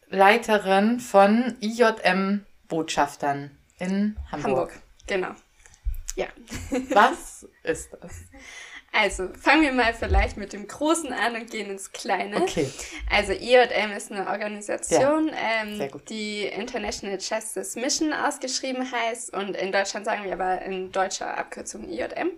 Teamleiterin von IJM Botschaftern in Hamburg. Hamburg, genau. Ja. Was ist das? Also, fangen wir mal vielleicht mit dem Großen an und gehen ins Kleine. Okay. Also, IJM ist eine Organisation, ja, ähm, die International Justice Mission ausgeschrieben heißt und in Deutschland sagen wir aber in deutscher Abkürzung IJM.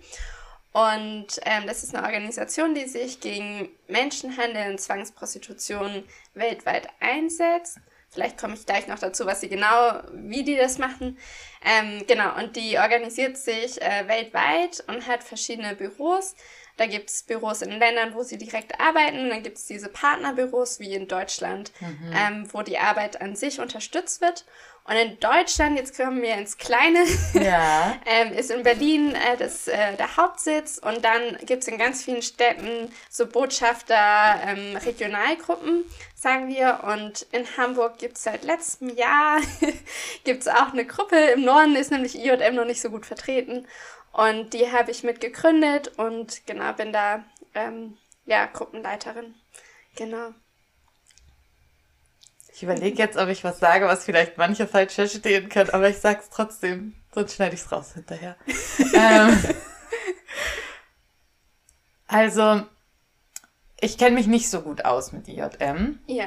Und ähm, das ist eine Organisation, die sich gegen Menschenhandel und Zwangsprostitution weltweit einsetzt. Vielleicht komme ich gleich noch dazu, was sie genau, wie die das machen. Ähm, genau, und die organisiert sich äh, weltweit und hat verschiedene Büros. Da gibt es Büros in Ländern, wo sie direkt arbeiten. Dann gibt es diese Partnerbüros wie in Deutschland, mhm. ähm, wo die Arbeit an sich unterstützt wird. Und in Deutschland, jetzt kommen wir ins Kleine, ja. ähm, ist in Berlin äh, das, äh, der Hauptsitz und dann gibt es in ganz vielen Städten so Botschafter, ähm, Regionalgruppen, sagen wir. Und in Hamburg gibt es seit letztem Jahr gibt's auch eine Gruppe. Im Norden ist nämlich IJM noch nicht so gut vertreten. Und die habe ich mit gegründet und genau bin da ähm, ja, Gruppenleiterin. Genau. Ich überlege jetzt, ob ich was sage, was vielleicht manche falsch verstehen können, aber ich sag's trotzdem, sonst schneide ich es raus hinterher. ähm, also, ich kenne mich nicht so gut aus mit IJM. Ja.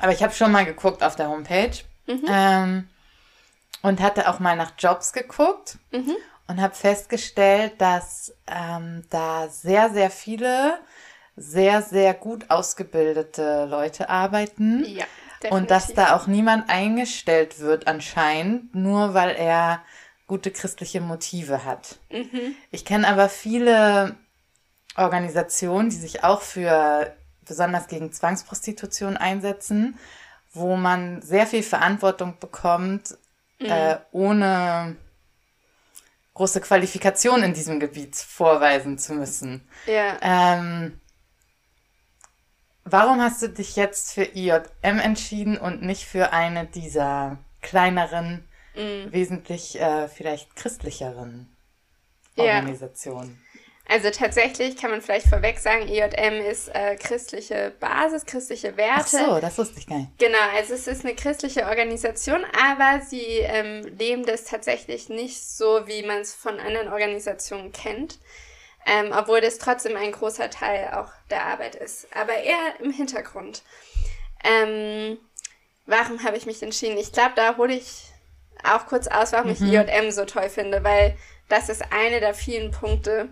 Aber ich habe schon mal geguckt auf der Homepage mhm. ähm, und hatte auch mal nach Jobs geguckt mhm. und habe festgestellt, dass ähm, da sehr, sehr viele sehr, sehr gut ausgebildete Leute arbeiten. Ja. Definitiv. Und dass da auch niemand eingestellt wird anscheinend, nur weil er gute christliche Motive hat. Mhm. Ich kenne aber viele Organisationen, die sich auch für besonders gegen Zwangsprostitution einsetzen, wo man sehr viel Verantwortung bekommt, mhm. äh, ohne große Qualifikation in diesem Gebiet vorweisen zu müssen. Ja. Ähm, Warum hast du dich jetzt für IJM entschieden und nicht für eine dieser kleineren, mm. wesentlich äh, vielleicht christlicheren Organisationen? Ja. Also tatsächlich kann man vielleicht vorweg sagen, IJM ist äh, christliche Basis, christliche Werte. Ach so, das wusste ich gar nicht. Genau, also es ist eine christliche Organisation, aber sie ähm, leben das tatsächlich nicht so, wie man es von anderen Organisationen kennt ähm, obwohl das trotzdem ein großer Teil auch der Arbeit ist, aber eher im Hintergrund. Ähm, warum habe ich mich entschieden? Ich glaube, da hole ich auch kurz aus, warum mhm. ich IJM so toll finde, weil das ist eine der vielen Punkte.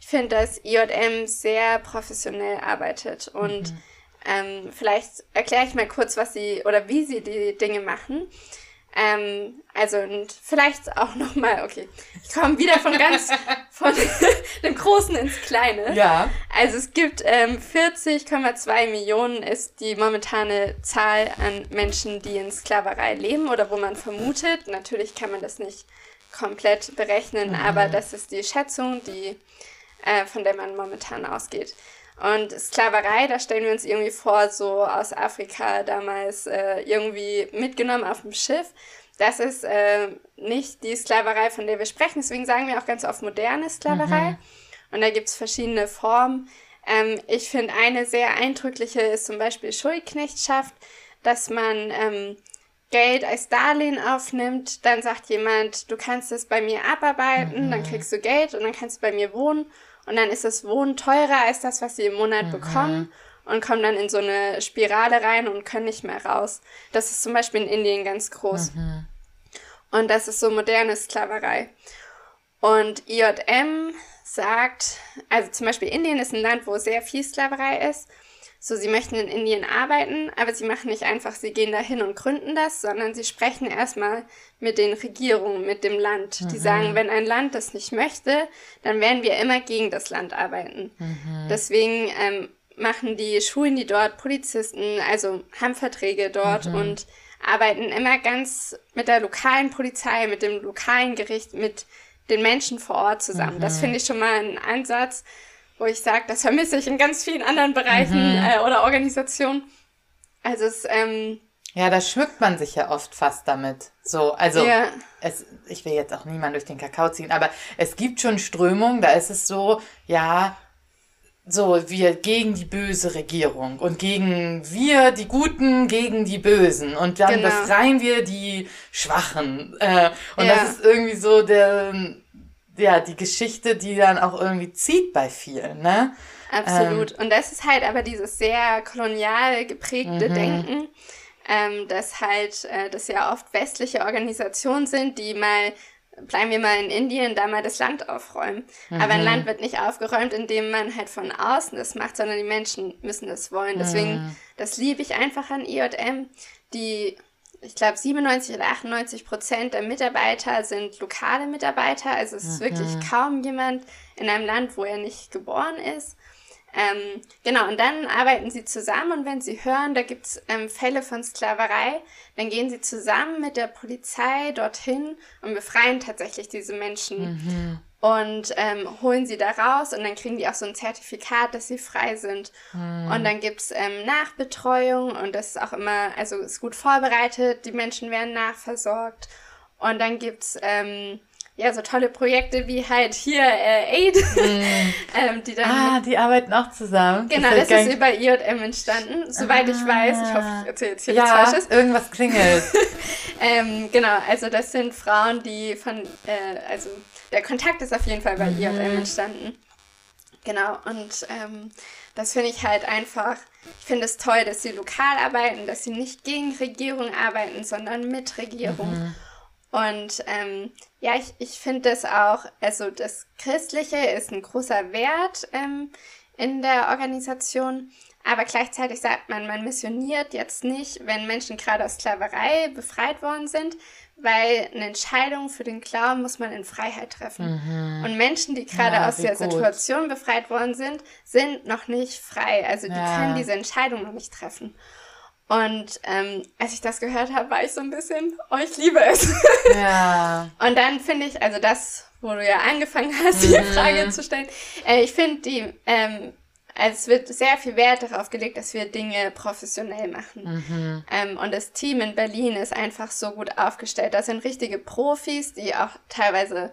Ich finde, dass IJM sehr professionell arbeitet und mhm. ähm, vielleicht erkläre ich mal kurz, was sie oder wie sie die Dinge machen. Ähm, also und vielleicht auch nochmal, okay, ich komme wieder von ganz, von dem Großen ins Kleine. Ja. Also es gibt ähm, 40,2 Millionen ist die momentane Zahl an Menschen, die in Sklaverei leben oder wo man vermutet. Natürlich kann man das nicht komplett berechnen, mhm. aber das ist die Schätzung, die, äh, von der man momentan ausgeht. Und Sklaverei, da stellen wir uns irgendwie vor, so aus Afrika damals äh, irgendwie mitgenommen auf dem Schiff. Das ist äh, nicht die Sklaverei, von der wir sprechen. Deswegen sagen wir auch ganz oft moderne Sklaverei. Mhm. Und da gibt's verschiedene Formen. Ähm, ich finde, eine sehr eindrückliche ist zum Beispiel Schuldknechtschaft, dass man ähm, Geld als Darlehen aufnimmt. Dann sagt jemand, du kannst es bei mir abarbeiten, mhm. dann kriegst du Geld und dann kannst du bei mir wohnen. Und dann ist das Wohnen teurer als das, was sie im Monat mhm. bekommen und kommen dann in so eine Spirale rein und können nicht mehr raus. Das ist zum Beispiel in Indien ganz groß. Mhm. Und das ist so moderne Sklaverei. Und IJM sagt, also zum Beispiel Indien ist ein Land, wo sehr viel Sklaverei ist. So, sie möchten in Indien arbeiten, aber sie machen nicht einfach, sie gehen dahin und gründen das, sondern sie sprechen erstmal mit den Regierungen, mit dem Land. Mhm. Die sagen, wenn ein Land das nicht möchte, dann werden wir immer gegen das Land arbeiten. Mhm. Deswegen ähm, machen die Schulen, die dort Polizisten, also haben Verträge dort mhm. und arbeiten immer ganz mit der lokalen Polizei, mit dem lokalen Gericht, mit den Menschen vor Ort zusammen. Das mhm. finde ich schon mal ein Ansatz, wo ich sage, das vermisse ich in ganz vielen anderen Bereichen mhm. äh, oder Organisationen. Also es, ähm, ja, da schmückt man sich ja oft fast damit. So, also ja. es, ich will jetzt auch niemand durch den Kakao ziehen, aber es gibt schon Strömungen, da ist es so, ja, so wir gegen die böse Regierung und gegen wir die Guten gegen die Bösen und dann genau. befreien wir die Schwachen. Äh, und ja. das ist irgendwie so der ja die Geschichte, die dann auch irgendwie zieht bei vielen, ne? Absolut. Ähm, und das ist halt aber dieses sehr kolonial geprägte mhm. Denken, ähm, dass halt, äh, das ja oft westliche Organisationen sind, die mal bleiben wir mal in Indien, da mal das Land aufräumen. Mhm. Aber ein mhm. Land wird nicht aufgeräumt, indem man halt von außen das macht, sondern die Menschen müssen das wollen. Deswegen, mhm. das liebe ich einfach an IJM. Die, ich glaube, 97 oder 98 Prozent der Mitarbeiter sind lokale Mitarbeiter. Also es ist mhm. wirklich kaum jemand in einem Land, wo er nicht geboren ist. Ähm, genau, und dann arbeiten sie zusammen und wenn sie hören, da gibt es ähm, Fälle von Sklaverei, dann gehen sie zusammen mit der Polizei dorthin und befreien tatsächlich diese Menschen mhm. Und ähm, holen sie da raus und dann kriegen die auch so ein Zertifikat, dass sie frei sind. Mhm. Und dann gibt es ähm, Nachbetreuung und das ist auch immer, also ist gut vorbereitet, die Menschen werden nachversorgt. Und dann gibt's ähm, ja, so tolle Projekte wie halt hier äh, Aid, mm. ähm, die dann. Ah, die arbeiten auch zusammen. Genau, das, das ist über IJM entstanden, soweit ah. ich weiß. Ich hoffe, ich erzähle jetzt hier ja, nichts Falsches. irgendwas klingelt. ähm, genau, also das sind Frauen, die von, äh, also der Kontakt ist auf jeden Fall bei mhm. IJM entstanden. Genau, und ähm, das finde ich halt einfach, ich finde es toll, dass sie lokal arbeiten, dass sie nicht gegen Regierung arbeiten, sondern mit Regierung. Mhm. Und ähm, ja, ich, ich finde das auch, also das Christliche ist ein großer Wert ähm, in der Organisation, aber gleichzeitig sagt man, man missioniert jetzt nicht, wenn Menschen gerade aus Sklaverei befreit worden sind, weil eine Entscheidung für den Glauben muss man in Freiheit treffen. Mhm. Und Menschen, die gerade ja, aus der gut. Situation befreit worden sind, sind noch nicht frei. Also die ja. können diese Entscheidung noch nicht treffen. Und ähm, als ich das gehört habe, war ich so ein bisschen, oh, ich liebe es. Ja. Und dann finde ich, also das, wo du ja angefangen hast, die mhm. Frage zu stellen, äh, ich finde die, ähm, also es wird sehr viel Wert darauf gelegt, dass wir Dinge professionell machen. Mhm. Ähm, und das Team in Berlin ist einfach so gut aufgestellt. Das sind richtige Profis, die auch teilweise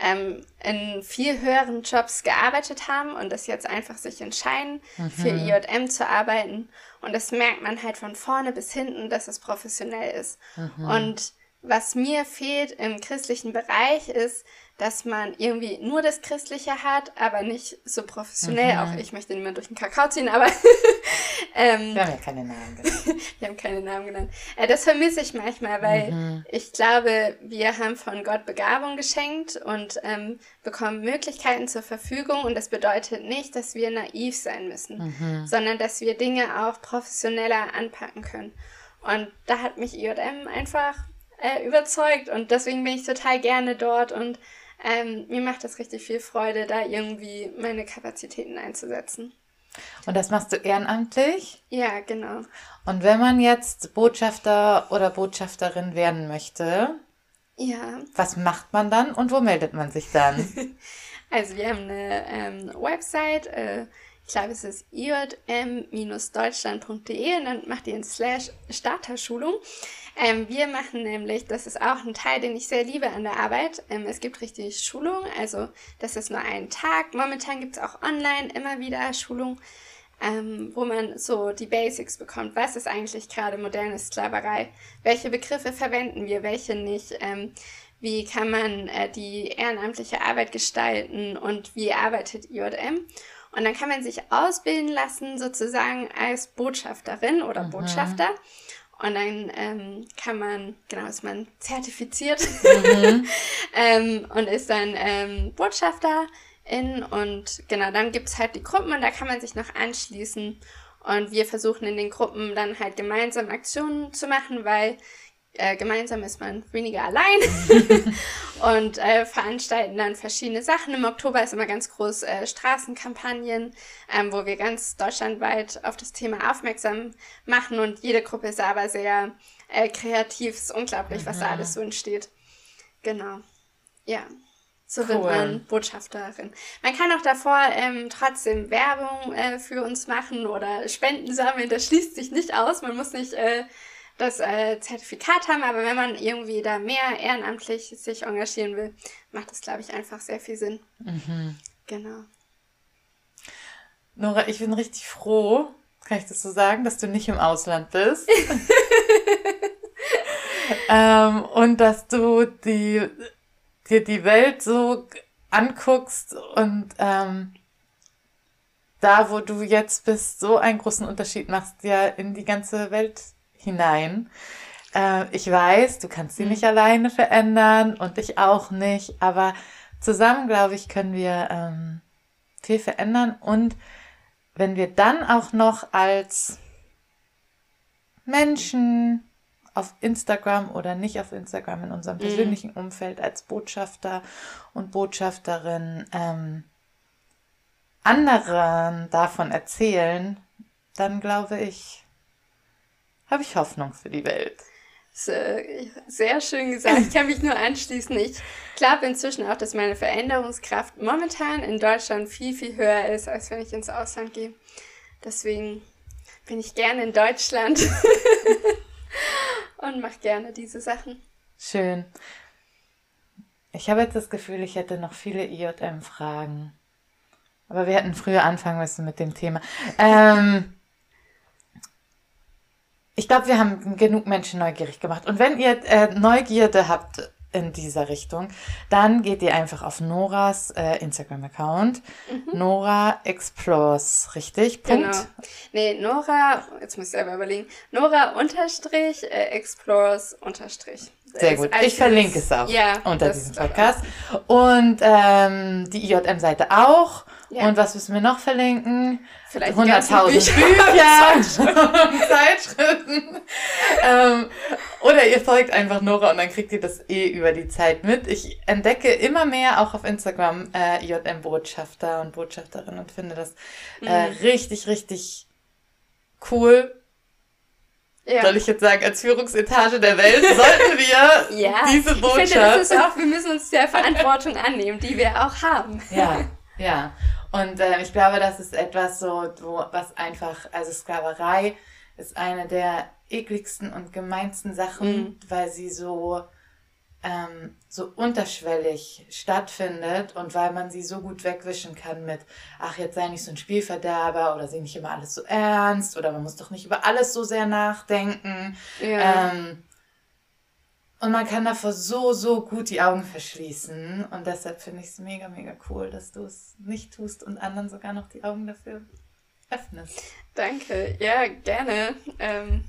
ähm, in viel höheren Jobs gearbeitet haben und das jetzt einfach sich entscheiden, mhm. für IJM zu arbeiten. Und das merkt man halt von vorne bis hinten, dass es professionell ist. Mhm. Und was mir fehlt im christlichen Bereich ist, dass man irgendwie nur das Christliche hat, aber nicht so professionell. Mhm. Auch ich möchte niemand durch den Kakao ziehen, aber ähm, wir haben ja keine Namen genannt. wir haben keine Namen genannt. Äh, das vermisse ich manchmal, weil mhm. ich glaube, wir haben von Gott Begabung geschenkt und ähm, bekommen Möglichkeiten zur Verfügung. Und das bedeutet nicht, dass wir naiv sein müssen, mhm. sondern dass wir Dinge auch professioneller anpacken können. Und da hat mich IJM einfach äh, überzeugt und deswegen bin ich total gerne dort und ähm, mir macht das richtig viel Freude, da irgendwie meine Kapazitäten einzusetzen. Und das machst du ehrenamtlich? Ja, genau. Und wenn man jetzt Botschafter oder Botschafterin werden möchte, ja. Was macht man dann und wo meldet man sich dann? also wir haben eine ähm, Website, äh, ich glaube es ist irm-deutschland.de und dann macht ihr ein Slash Starterschulung. Ähm, wir machen nämlich, das ist auch ein Teil, den ich sehr liebe an der Arbeit. Ähm, es gibt richtig Schulung, also das ist nur ein Tag. Momentan gibt es auch online immer wieder Schulung, ähm, wo man so die Basics bekommt. Was ist eigentlich gerade moderne Sklaverei? Welche Begriffe verwenden wir, welche nicht? Ähm, wie kann man äh, die ehrenamtliche Arbeit gestalten und wie arbeitet IJM? Und dann kann man sich ausbilden lassen, sozusagen als Botschafterin oder mhm. Botschafter. Und dann ähm, kann man, genau, ist man zertifiziert mhm. ähm, und ist dann ähm, Botschafterin. Und genau, dann gibt's halt die Gruppen und da kann man sich noch anschließen. Und wir versuchen in den Gruppen dann halt gemeinsam Aktionen zu machen, weil äh, gemeinsam ist man weniger allein und äh, veranstalten dann verschiedene Sachen. Im Oktober ist immer ganz groß äh, Straßenkampagnen, ähm, wo wir ganz deutschlandweit auf das Thema aufmerksam machen und jede Gruppe ist aber sehr äh, kreativ. Es ist unglaublich, mhm. was da mhm. alles so entsteht. Genau. Ja. So cool. wird man Botschafterin. Man kann auch davor ähm, trotzdem Werbung äh, für uns machen oder Spenden sammeln. Das schließt sich nicht aus. Man muss nicht äh, das äh, Zertifikat haben, aber wenn man irgendwie da mehr ehrenamtlich sich engagieren will, macht das, glaube ich, einfach sehr viel Sinn. Mhm. Genau. Nora, ich bin richtig froh, kann ich das so sagen, dass du nicht im Ausland bist. ähm, und dass du die, dir die Welt so anguckst und ähm, da, wo du jetzt bist, so einen großen Unterschied machst, ja in die ganze Welt hinein. Äh, ich weiß, du kannst sie mhm. nicht alleine verändern und ich auch nicht, aber zusammen, glaube ich, können wir ähm, viel verändern und wenn wir dann auch noch als Menschen auf Instagram oder nicht auf Instagram in unserem mhm. persönlichen mhm. Umfeld als Botschafter und Botschafterin ähm, anderen davon erzählen, dann glaube ich, habe ich Hoffnung für die Welt. Sehr schön gesagt. Ich kann mich nur anschließen. Ich glaube inzwischen auch, dass meine Veränderungskraft momentan in Deutschland viel, viel höher ist, als wenn ich ins Ausland gehe. Deswegen bin ich gerne in Deutschland und mache gerne diese Sachen. Schön. Ich habe jetzt das Gefühl, ich hätte noch viele IJM-Fragen. Aber wir hätten früher anfangen müssen mit dem Thema. Ähm, ich glaube, wir haben genug Menschen neugierig gemacht. Und wenn ihr äh, Neugierde habt in dieser Richtung, dann geht ihr einfach auf Noras äh, Instagram-Account. Mhm. Nora Explores, richtig? Punkt. Genau. Nee, Nora, jetzt muss ich selber überlegen. Nora unterstrich äh, Explores unterstrich. Sehr gut. Ich verlinke es auch ja, unter diesem Podcast. Und ähm, die IJM-Seite auch. Ja. Und was müssen wir noch verlinken? Vielleicht 100.000 Bücher, Bücher Zeitschriften. ähm, oder ihr folgt einfach Nora und dann kriegt ihr das eh über die Zeit mit. Ich entdecke immer mehr auch auf Instagram äh, JM-Botschafter und Botschafterinnen und finde das äh, mhm. richtig, richtig cool. Ja. Soll ich jetzt sagen, als Führungsetage der Welt sollten wir ja. diese Botschaft. Ich finde, das ist auch, wir müssen uns der Verantwortung annehmen, die wir auch haben. Ja, ja. Und äh, ich glaube, das ist etwas so, wo, was einfach, also Sklaverei ist eine der ekligsten und gemeinsten Sachen, mhm. weil sie so, ähm, so unterschwellig stattfindet und weil man sie so gut wegwischen kann mit, ach, jetzt sei nicht so ein Spielverderber oder sieh nicht immer alles so ernst oder man muss doch nicht über alles so sehr nachdenken. Ja. Ähm, und man kann davor so, so gut die Augen verschließen. Und deshalb finde ich es mega, mega cool, dass du es nicht tust und anderen sogar noch die Augen dafür öffnest. Danke. Ja, gerne. Ähm,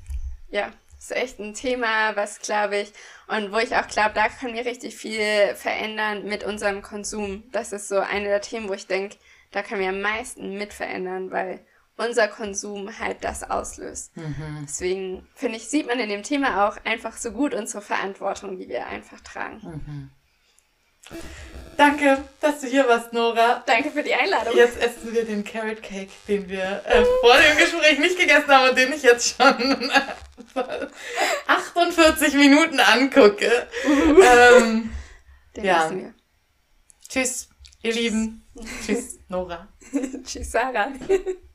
ja, ist echt ein Thema, was glaube ich, und wo ich auch glaube, da können wir richtig viel verändern mit unserem Konsum. Das ist so eine der Themen, wo ich denke, da können wir am meisten mit verändern, weil unser Konsum halt das auslöst. Mhm. Deswegen finde ich, sieht man in dem Thema auch einfach so gut unsere Verantwortung, die wir einfach tragen. Mhm. Danke, dass du hier warst, Nora. Danke für die Einladung. Jetzt essen wir den Carrot Cake, den wir äh, vor dem Gespräch nicht gegessen haben und den ich jetzt schon 48 Minuten angucke. Uh. Ähm, den ja. wir. Tschüss, ihr Tschüss. Lieben. Tschüss, Nora. Tschüss, Sarah.